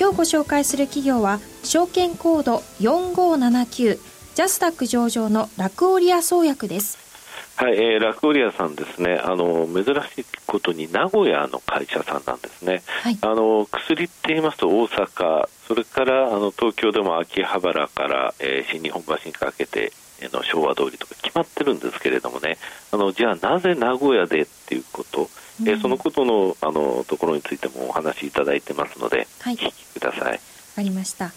今日ご紹介する企業は証券コード4579ジャスタック上場のラクオリア創薬です。はい、えー、ラクオリアさんですね、あの珍しいことに名古屋の会社さんなんですね、はい、あの薬って言いますと大阪、それからあの東京でも秋葉原から、えー、新日本橋にかけての昭和通りとか決まってるんですけれどもね、あのじゃあなぜ名古屋でっていうこと、うん、えー、そのことのあのところについてもお話しいただいてますので、はい、聞きください。わかりました。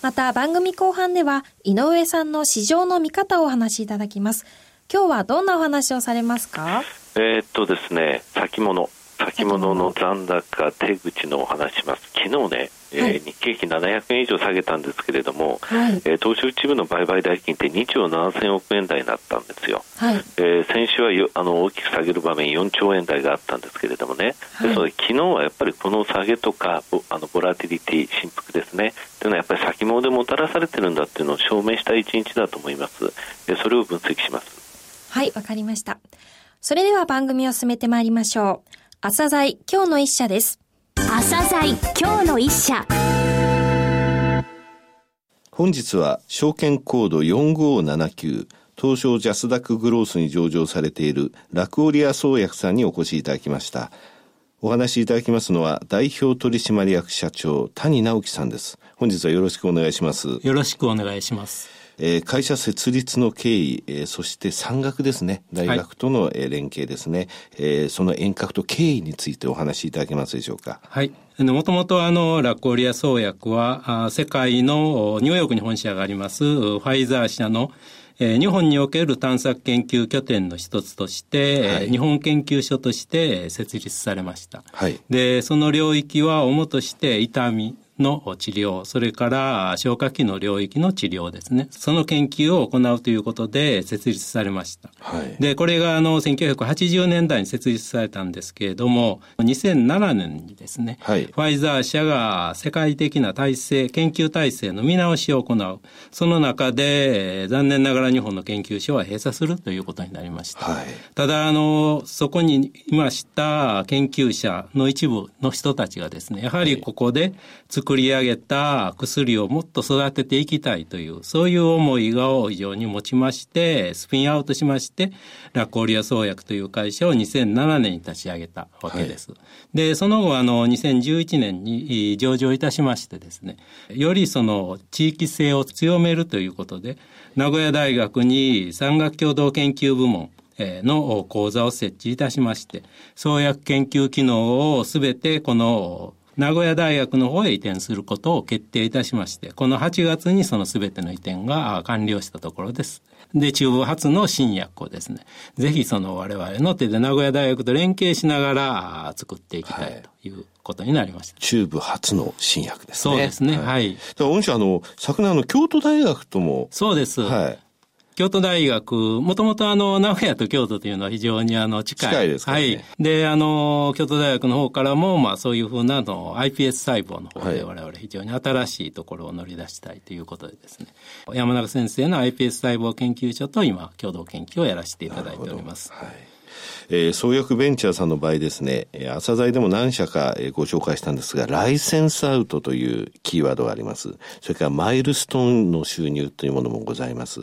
また番組後半では井上さんの市場の見方をお話しいただきます。今日はどんなお話をされますか？えー、っとですね、先物。先物の残高、手口のお話します。昨日ね、はい、えー、日経平均700円以上下げたんですけれども、はい、えー、東証一部の売買代金って2兆7000億円台になったんですよ。はい、えー、先週はよあの大きく下げる場面4兆円台があったんですけれどもね、はい、ですので昨日はやっぱりこの下げとかあのボラティリティ振幅ですねというのはやっぱり先物でもたらされてるんだっていうのを証明した一日だと思います。えそれを分析します。はい、わかりました。それでは番組を進めてまいりましょう。朝鮮今日の一社です。朝鮮今日の一社。本日は証券コード4579東証ジャスダックグロースに上場されているラクオリア創薬さんにお越しいただきました。お話しいただきますのは代表取締役社長谷直樹さんです。本日はよろしくお願いします。よろしくお願いします。えー、会社設立の経緯、えー、そして産学ですね、大学との、え連携ですね、えー、その遠隔と経緯についてお話しいただけますでしょうか？はい。もともとあの、ラコリア創薬は、あ世界のニューヨークに本社があります、ファイザー社のえー、日本における探索研究拠点の一つとして、はい、日本研究所として設立されました。はい、で、その領域は主として痛み、の治療、それから消化器の領域の治療ですね。その研究を行うということで設立されました。はい、で、これがあの1980年代に設立されたんですけれども、2007年にですね、はい、ファイザー社が世界的な体制、研究体制の見直しを行う。その中で、残念ながら日本の研究所は閉鎖するということになりました。はい、ただ、あの、そこにいました研究者の一部の人たちがですね、やはりここで作作り上げた薬をもっと育てていきたいという、そういう思いを非常に持ちまして、スピンアウトしまして、ラコリア創薬という会社を2007年に立ち上げたわけです。はい、で、その後、あの、2011年に上場いたしましてですね、よりその地域性を強めるということで、名古屋大学に産学共同研究部門、の講座を設置いたしまして、創薬研究機能をすべてこの名古屋大学の方へ移転することを決定いたしまして、この8月にその全ての移転が完了したところです。で、中部発の新薬をですね、ぜひその我々の手で名古屋大学と連携しながら作っていきたいということになりました。はい、中部初の新薬ですね。そうですね。はい。はい、御社あの、昨年あの、京都大学とも。そうです。はい。京都大学、もともとあの、名古屋と京都というのは非常にあの、近い。近いですね。はい。で、あの、京都大学の方からも、まあそういうふうなの、iPS 細胞の方で我々非常に新しいところを乗り出したいということでですね、山中先生の iPS 細胞研究所と今、共同研究をやらせていただいております。はい。えー、創薬ベンチャーさんの場合ですね、朝材でも何社かご紹介したんですが、ライセンスアウトというキーワードがあります。それからマイルストーンの収入というものもございます。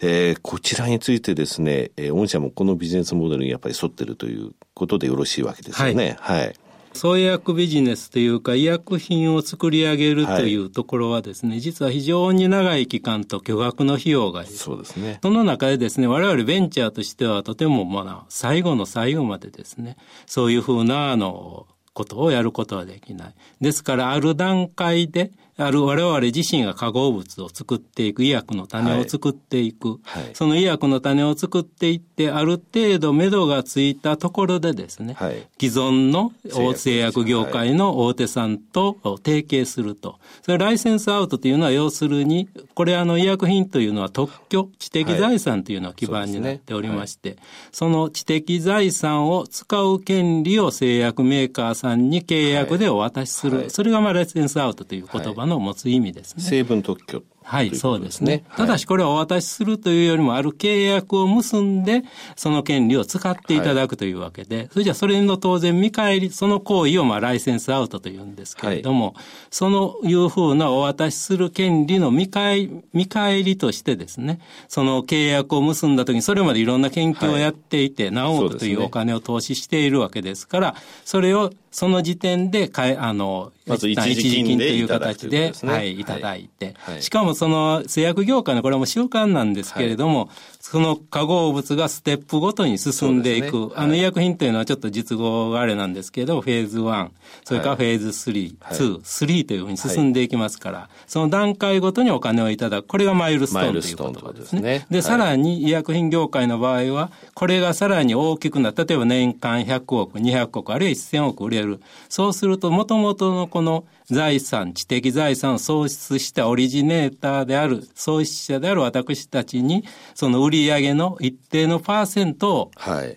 えー、こちらについてですね、えー、御社もこのビジネスモデルにやっぱり沿ってるということでよろしいわけですよね。はい、はい創薬ビジネスというか医薬品を作り上げるというところはですね、はい、実は非常に長い期間と巨額の費用がそうですね。その中でですね、我々ベンチャーとしてはとてもまあ最後の最後までですね、そういうふうなあのことをやることはできない。ですからある段階である我々自身が化合物を作っていく、医薬の種を作っていく、はい。はい、その医薬の種を作っていって、ある程度目処がついたところでですね、はい、既存の製薬業界の大手さんと提携すると。それライセンスアウトというのは要するに、これあの医薬品というのは特許、知的財産というのが基盤になっておりまして、その知的財産を使う権利を製薬メーカーさんに契約でお渡しする。それがまあライセンスアウトという言葉のの持つ意味ですね。成分特許はい、そうですね。ただしこれをお渡しするというよりも、ある契約を結んで、その権利を使っていただくというわけで、それじゃそれの当然見返り、その行為をまあライセンスアウトというんですけれども、そのいうふうなお渡しする権利の見返見返りとしてですね、その契約を結んだときに、それまでいろんな研究をやっていて、何億というお金を投資しているわけですから、それをその時点でかえ、あの、まず一時金という形で、はい、いただいて、しかもその製薬業界のこれはもう習慣なんですけれども、その化合物がステップごとに進んでいく、あの医薬品というのはちょっと実語があれなんですけど、フェーズ1、それからフェーズ3、2、3というふうに進んでいきますから、その段階ごとにお金をいただく、これがマイルストーンという言葉ですね。で、さらに医薬品業界の場合は、これがさらに大きくな例えば年間100億、200億、あるいは1000億売れる。そうすると、もともとのこの財産、知的財産を創出したオリジネーターである、創出者である私たちに、その売り上げの一定のパーセントを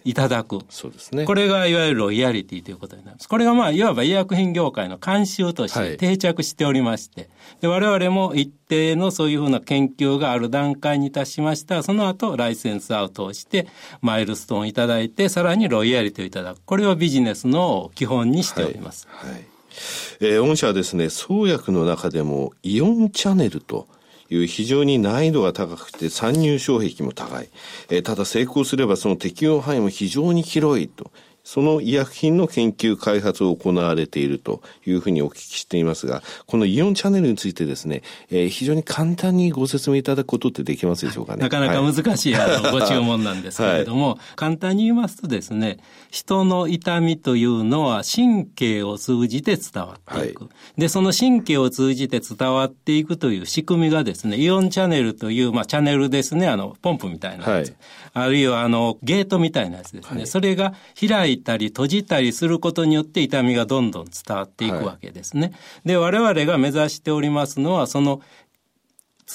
いただく。はい、そうですね。これがいわゆるロイヤリティということになります。これがまあ、いわば医薬品業界の慣習として定着しておりまして、はい、で我々も一定のそういうふうな研究がある段階に達しました。その後、ライセンスアウトをして、マイルストーンをいただいて、さらにロイヤリティをいただく。これをビジネスの基本にしております。はい、はいえー、御社はですね、創薬の中でもイオンチャネルという非常に難易度が高くて参入障壁も高い。えー、ただ成功すればその適用範囲も非常に広いとその医薬品の研究開発を行われているというふうにお聞きしていますが、このイオンチャンネルについてですね、えー、非常に簡単にご説明いただくことってできますでしょうかね？なかなか難しい、はい、あのご注文なんですけれども、はい、簡単に言いますとですね、人の痛みというのは神経を通じて伝わっていく。はい、で、その神経を通じて伝わっていくという仕組みがですね、イオンチャンネルという、まあ、チャンネルですね、あの、ポンプみたいなやつ。あるいは、あの、ゲートみたいなやつですね。それが開いたり閉じたりすることによって痛みがどんどん伝わっていくわけですね。はい、で、我々が目指しておりますのは、その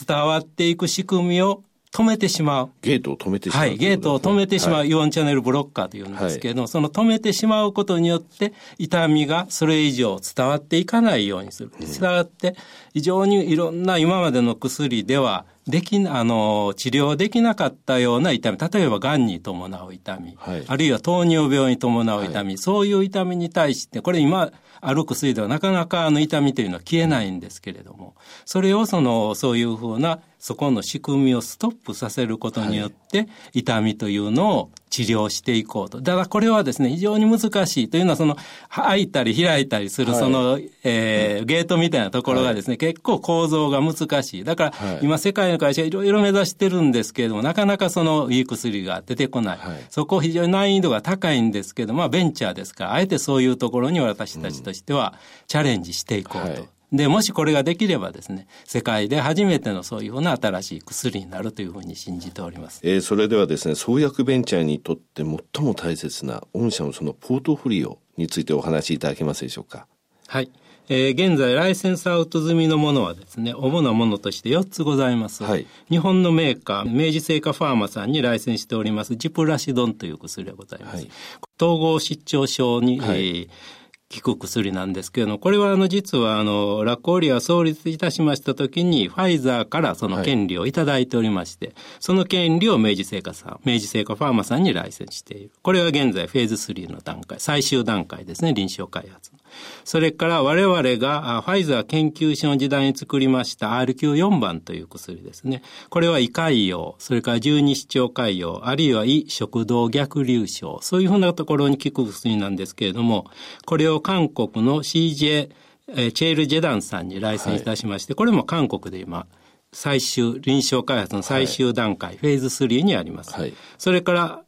伝わっていく仕組みを止めてしまう。ゲートを止めてしまう。はい、ゲートを止めてしまう、はい、イオンチャンネルブロッカーというんですけれども、はい、その止めてしまうことによって、痛みがそれ以上伝わっていかないようにする。伝わって、非常にいろんな今までの薬では、できあの、治療できなかったような痛み、例えば癌に伴う痛み、はい、あるいは糖尿病に伴う痛み、はい、そういう痛みに対して、これ今、ある薬ではなかなかあの痛みというのは消えないんですけれども、それをその、そういうふうな、そこの仕組みをストップさせることによって、痛みというのを治療していこうと。だからこれはですね、非常に難しいというのは、その、開いたり開いたりする、その、はい、えー、ゲートみたいなところがですね、はい、結構構造が難しい。だから、今世界の会社いろいろ目指してるんですけれども、なかなかそのいい薬が出てこない。はい、そこ非常に難易度が高いんですけど、まあベンチャーですから、あえてそういうところに私たちとしてはチャレンジしていこうと。で、もしこれができればですね、世界で初めてのそういうふうな新しい薬になるというふうに信じております。えー、それではですね、創薬ベンチャーにとって最も大切な御社のそのポートフォリオについてお話しいただけますでしょうか？はい。えー、現在ライセンスアウト済みのものはですね、主なものとして4つございます。はい、日本のメーカー、明治製菓ファーマさんにライセンスしておりますジプラシドンという薬がございます。はい、統合失調症に、はい、えー効く薬なんですけれども、これはあの実はあの、ラコーリア創立いたしました時に、ファイザーからその権利をいただいておりまして、はい、その権利を明治製菓さん、明治製菓ファーマさんにライセンスしている。これは現在フェーズ3の段階、最終段階ですね、臨床開発の。それから我々がファイザー研究所の時代に作りました RQ4 番という薬ですね。これは胃潰瘍、それから十二指腸潰瘍、あるいは胃食道逆流症、そういうふうなところに効く薬なんですけれども、これを韓国の CJ、えチェール・ジェダンさんに来選いたしまして、はい、これも韓国で今、最終、臨床開発の最終段階、はい、フェーズ3にあります。はい、それから、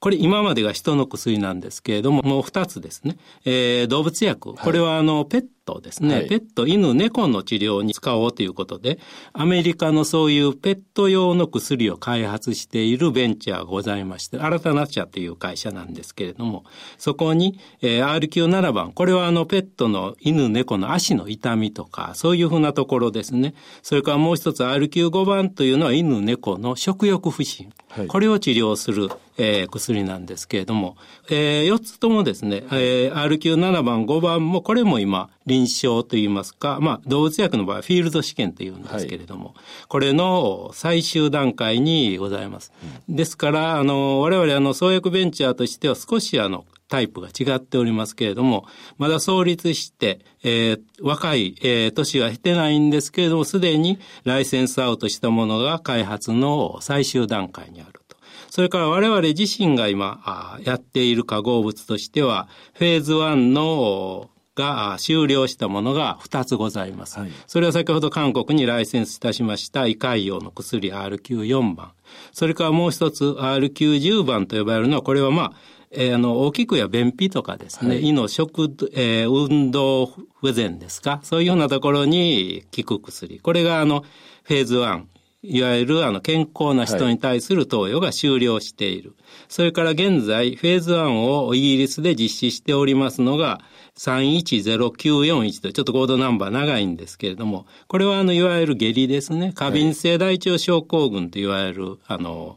これ今までが人の薬なんですけれども、もう二つですね。えー、動物薬。これはあの、ペットですね、はい、ペット、犬、猫の治療に使おうということで、アメリカのそういうペット用の薬を開発しているベンチャーがございまして、新たな社という会社なんですけれども、そこに、えー、RQ7 番、これはあのペットの犬、猫の足の痛みとか、そういうふうなところですね。それからもう一つ RQ5 番というのは犬、猫の食欲不振。はい、これを治療する、えー、薬なんですけれども、えー、4つともですね、えー、RQ7 番、5番も、これも今、臨床といいますか、まあ、動物薬の場合は、フィールド試験というんですけれども、はい、これの最終段階にございます。うん、ですから、あの、我々、あの、創薬ベンチャーとしては少し、あの、タイプが違っておりますけれども、まだ創立して、えー、若い、えー、年は経てないんですけれども、すでにライセンスアウトしたものが開発の最終段階にあると。それから我々自身が今やっている化合物としては、フェーズ1のが終了したものが2つございます。はい、それは先ほど韓国にライセンスいたしました胃潰瘍の薬 RQ4 番。それからもう一つ RQ10 番と呼ばれるのは、これはまあ、えー、あの、大きくや便秘とかですね、はい、胃の食、えー、運動不全ですか、そういうようなところに効く薬。これがあの、フェーズ1、いわゆるあの健康な人に対する投与が終了している。はい、それから現在、フェーズ1をイギリスで実施しておりますのが、310941とちょっとコードナンバー長いんですけれども、これはあの、いわゆる下痢ですね。過敏性大腸症候群といわれる、あの、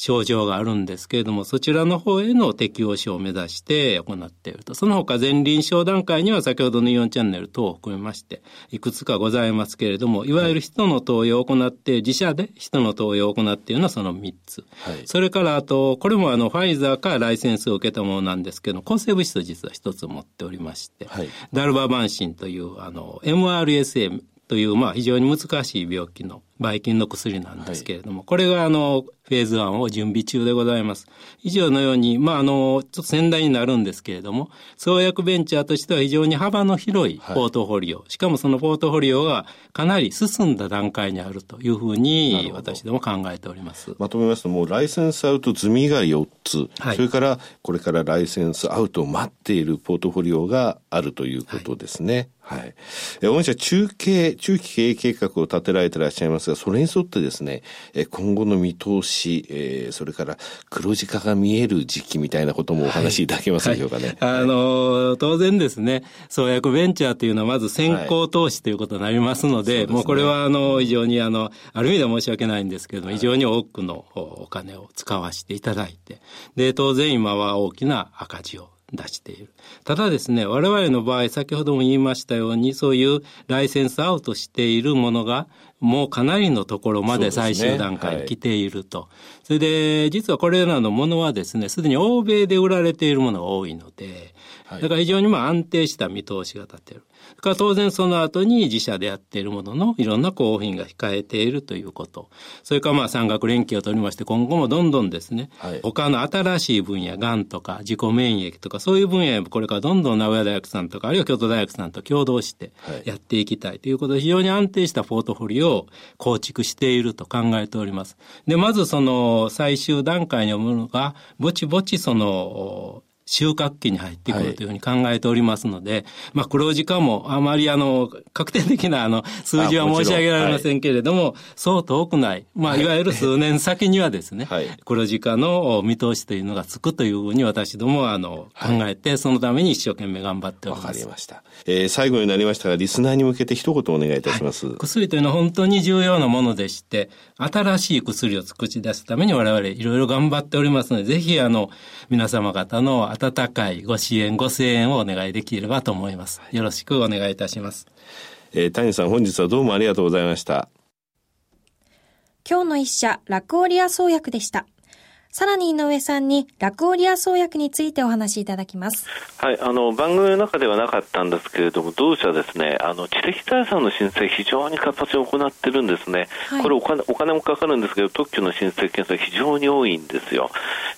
症状があるんですけれども、そちらの方への適応症を目指して行っていると。その他前臨床段階には先ほどのイオンチャンネル等を含めまして、いくつかございますけれども、いわゆる人の投与を行って、自社で人の投与を行っているのはその3つ。はい、それからあと、これもあの、ファイザーからライセンスを受けたものなんですけど、抗生物質実は1つ持っておりまして、はい、ダルババンシンというあの、MRSA という、まあ、非常に難しい病気のばい菌の薬なんですけれども、はい、これがあの、フェーズ1を準備中でございます。以上のように、まあ、あの、ちょっと先代になるんですけれども、創薬ベンチャーとしては非常に幅の広いポートフォリオ、はい、しかもそのポートフォリオがかなり進んだ段階にあるというふうに、私ども考えております。まとめますと、もうライセンスアウト済みが4つ、はい、それからこれからライセンスアウトを待っているポートフォリオがあるということですね。はい。え御社中継、中期経営計画を立てられていらっしゃいますが、それに沿ってですね、え今後の見通し、えー、それから黒字化が見える時期みたいなこともお話しいただけますでしょうかね。はい。はい、あの、当然ですね、創薬ベンチャーというのはまず先行投資ということになりますので、はい、もうこれはあの、非常にあの、ある意味では申し訳ないんですけれども、非常に多くのお金を使わせていただいて、で、当然今は大きな赤字を出している。ただですね、我々の場合、先ほども言いましたように、そういうライセンスアウトしているものが、もうかなりのところまで最終段階に来ていると。そ、ねはい、れで、実はこれらのものはですね、すでに欧米で売られているものが多いので、だから非常にまあ安定した見通しが立っている。から当然その後に自社でやっているもののいろんな候補品が控えているということ。それからまあ産学連携を取りまして今後もどんどんですね、はい、他の新しい分野、がんとか自己免疫とかそういう分野これからどんどん名古屋大学さんとかあるいは京都大学さんと共同してやっていきたいということで非常に安定したポートフォリオを構築していると考えております。で、まずその最終段階に思うのがぼちぼちその収穫期に入ってくるというふうに考えておりますので、はい、まあ黒字化もあまりあの、確定的なあの、数字は申し上げられませんけれども、はい、そう遠くない、まあい。わゆる数年先にはですね、はい、黒字化の見通しというのがつくというふうに私どもはあの、考えて、そのために一生懸命頑張っております。わかりました。えー、最後になりましたが、リスナーに向けて一言お願いいたします。薬というのは本当に重要なものでして、新しい薬を作り出すために我々いろいろ頑張っておりますので、ぜひあの、皆様方の温かいご支援、ご声援をお願いできればと思います。よろしくお願いいたします。えー、谷さん本日はどうもありがとうございました。今日の一社、ラクオリア創薬でした。さらに井上さんにラクオリア創薬についてお話しいただきます。はい、あの番組の中ではなかったんですけれども、同社ですね、あの知的財産の申請非常に活発に行ってるんですね。はい、これお金お金もかかるんですけど、特許の申請件数非常に多いんですよ。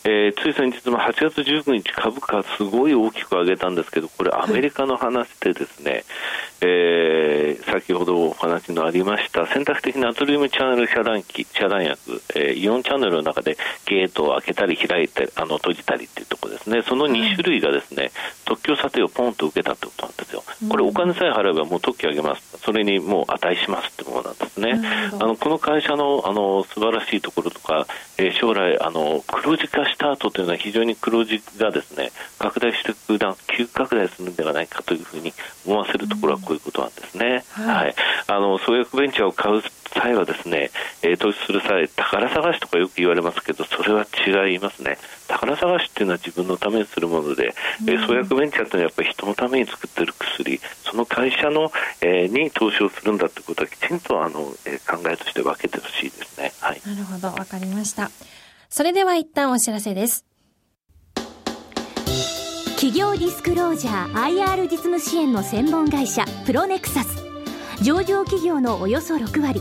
えー、つい先日も8月19日株価すごい大きく上げたんですけど、これアメリカの話でですね、はい、えー、先ほどお話のありました選択的ナトリウムチャネル遮断機、遮断薬、えー、イオンチャンネルの中でゲートを開けたり開いてあの閉じたりっていうところですね、その2種類がですね、特許査定をポンと受けたってことなんですよ。これれお金さえ払えばもう特許あげます。それにもう値しますってものなんですね。あのこの会社のあの素晴らしいところとか、えー、将来あの黒字化した後というのは非常に黒字がですね拡大していく段急拡大するんではないかというふうに思わせるところはこういうことなんですね。はい、はい、あの創薬ベンチャーを買う際はですね、えー、投資する際宝探しとかよく言われますけどそれは違いますね。宝探しっていうのは自分のためにするもので、うん、えー、創薬ベンチャーっていうのはやっぱり人のために作ってる薬その会社の、えー、に投資をするんだってことはきちんとあの、えー、考えとして分けてほしいですね。はい。なるほどわかりました。それでは一旦お知らせです。企業ディスクロージャー IR 実務支援の専門会社プロネクサス。上場企業のおよそ6割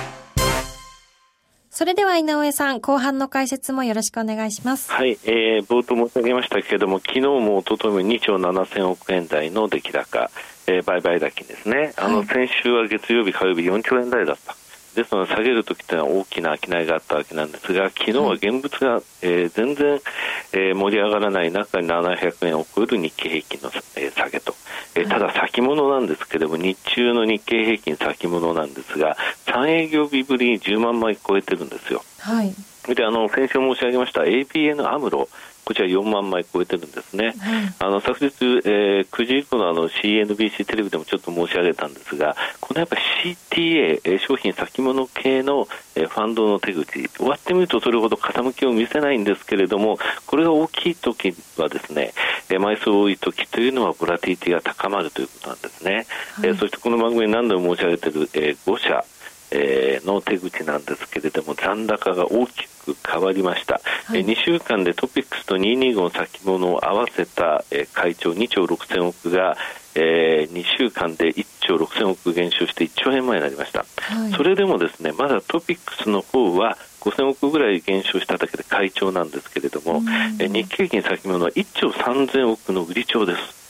それでは井上さん、後半の解説もよろしくお願いします。はい、えー、冒頭申し上げましたけれども、昨日も一昨日も2兆7000億円台の出来高、えー、売買高ですね。あの、先週は月曜日、火曜日4兆円台だった。ですので下げるときというのは大きな商いがあったわけなんですが昨日は現物が、えー、全然、えー、盛り上がらない中に700円を超える日経平均の、えー、下げと、えー、ただ先物なんですけれども日中の日経平均先物なんですが3営業日ぶりに10万枚超えてるんですよ。はい。であの先週申し上げました APN アムロこちら4万枚超えてるんですね、あの昨日、えー、9時以降のあの CNBC テレビでもちょっと申し上げたんですが、このやっぱ CTA、えー、商品先物系の、えー、ファンドの手口、終わってみるとそれほど傾きを見せないんですけれども、これが大きい時はですね、えー、枚数多い時というのはボラティティが高まるということなんですね。はい、えー、そしてこの番組に何度も申し上げている、えー、5社、えー、の手口なんですけれども残高が大きく変わりました、はい、2週間でトピックスと225先物を合わせた、えー、会長2兆6000億が、えー、2週間で1兆6000億減少して1兆円前になりました、はい、それでもですねまだトピックスの方は5000億ぐらい減少しただけで会長なんですけれども、え日経平均先物は1兆3000億の売り兆です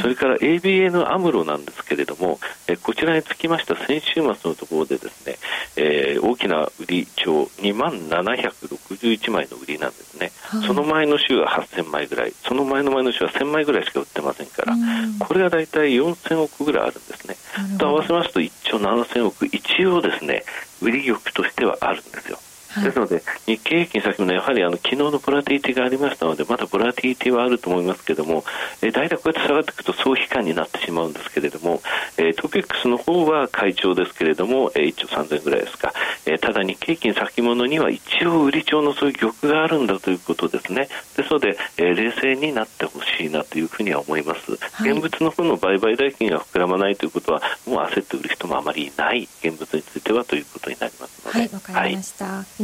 それから ABN アムロなんですけれども、えこちらにつきました先週末のところでですね、えー、大きな売り帳2万761枚の売りなんですね、はい、その前の週は8000枚ぐらい。その前の前の週は1000枚ぐらいしか売ってませんから、これが大体4000億ぐらいあるんですね。と合わせますと1兆7000億。一応ですね売り玉としてはあるんですよですので、日経平均先もやはりあの昨日のボラティティがありましたので、まだボラティティはあると思いますけれども、えー、大体こうやって下がっていくと総悲観になってしまうんですけれども、えー、トピックスの方は会長ですけれども、えー、1兆3000ぐらいですか、えー、ただ日経平均先物には一応売り帳のそういう玉があるんだということですね。ですので、えー、冷静になってほしいなというふうには思います。はい、現物の方の売買代金が膨らまないということは、もう焦って売る人もあまりいない現物についてはということになりますので。はい、わかりました。はい、